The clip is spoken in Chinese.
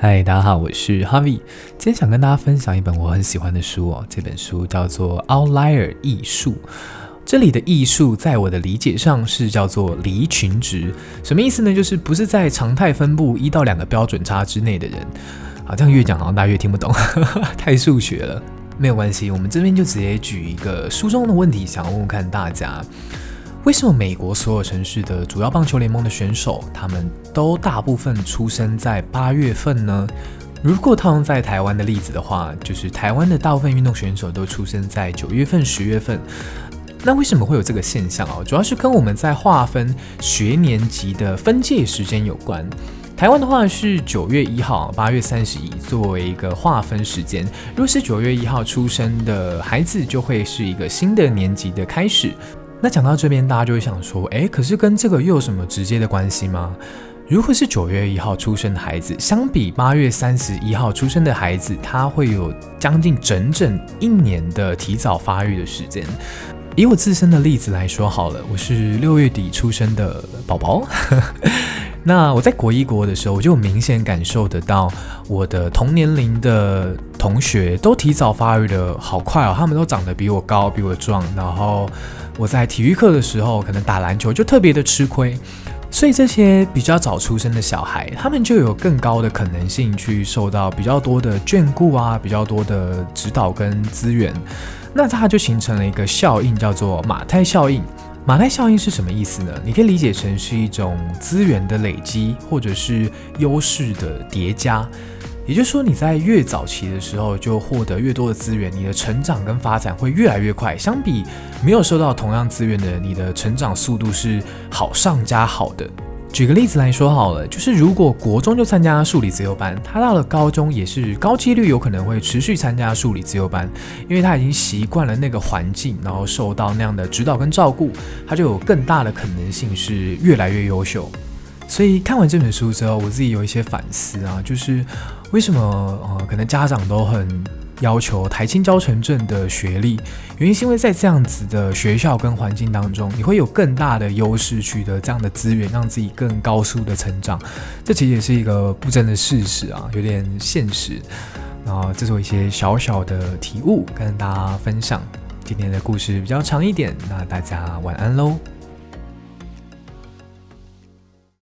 嗨，大家好，我是 Harvey。今天想跟大家分享一本我很喜欢的书哦，这本书叫做《Outlier 艺术》。这里的艺术，在我的理解上是叫做离群值。什么意思呢？就是不是在常态分布一到两个标准差之内的人。好，这样越讲好像大家越听不懂，太数学了。没有关系，我们这边就直接举一个书中的问题，想要问问看大家。为什么美国所有城市的主要棒球联盟的选手，他们都大部分出生在八月份呢？如果套用在台湾的例子的话，就是台湾的大部分运动选手都出生在九月份、十月份。那为什么会有这个现象啊？主要是跟我们在划分学年级的分界时间有关。台湾的话是九月一号、八月三十一作为一个划分时间。如果是九月一号出生的孩子，就会是一个新的年级的开始。那讲到这边，大家就会想说，诶，可是跟这个又有什么直接的关系吗？如果是九月一号出生的孩子，相比八月三十一号出生的孩子，他会有将近整整一年的提早发育的时间。以我自身的例子来说好了，我是六月底出生的宝宝。那我在国一国的时候，我就明显感受得到，我的同年龄的同学都提早发育得好快哦，他们都长得比我高，比我壮。然后我在体育课的时候，可能打篮球就特别的吃亏。所以这些比较早出生的小孩，他们就有更高的可能性去受到比较多的眷顾啊，比较多的指导跟资源。那它就形成了一个效应，叫做马太效应。马太效应是什么意思呢？你可以理解成是一种资源的累积，或者是优势的叠加。也就是说，你在越早期的时候就获得越多的资源，你的成长跟发展会越来越快。相比没有收到同样资源的人，你的成长速度是好上加好的。举个例子来说好了，就是如果国中就参加数理自由班，他到了高中也是高几率有可能会持续参加数理自由班，因为他已经习惯了那个环境，然后受到那样的指导跟照顾，他就有更大的可能性是越来越优秀。所以看完这本书之后，我自己有一些反思啊，就是为什么呃，可能家长都很。要求台清交城镇的学历，原因是因为在这样子的学校跟环境当中，你会有更大的优势取得这样的资源，让自己更高速的成长。这其实也是一个不争的事实啊，有点现实。然后这是我一些小小的体悟，跟大家分享。今天的故事比较长一点，那大家晚安喽。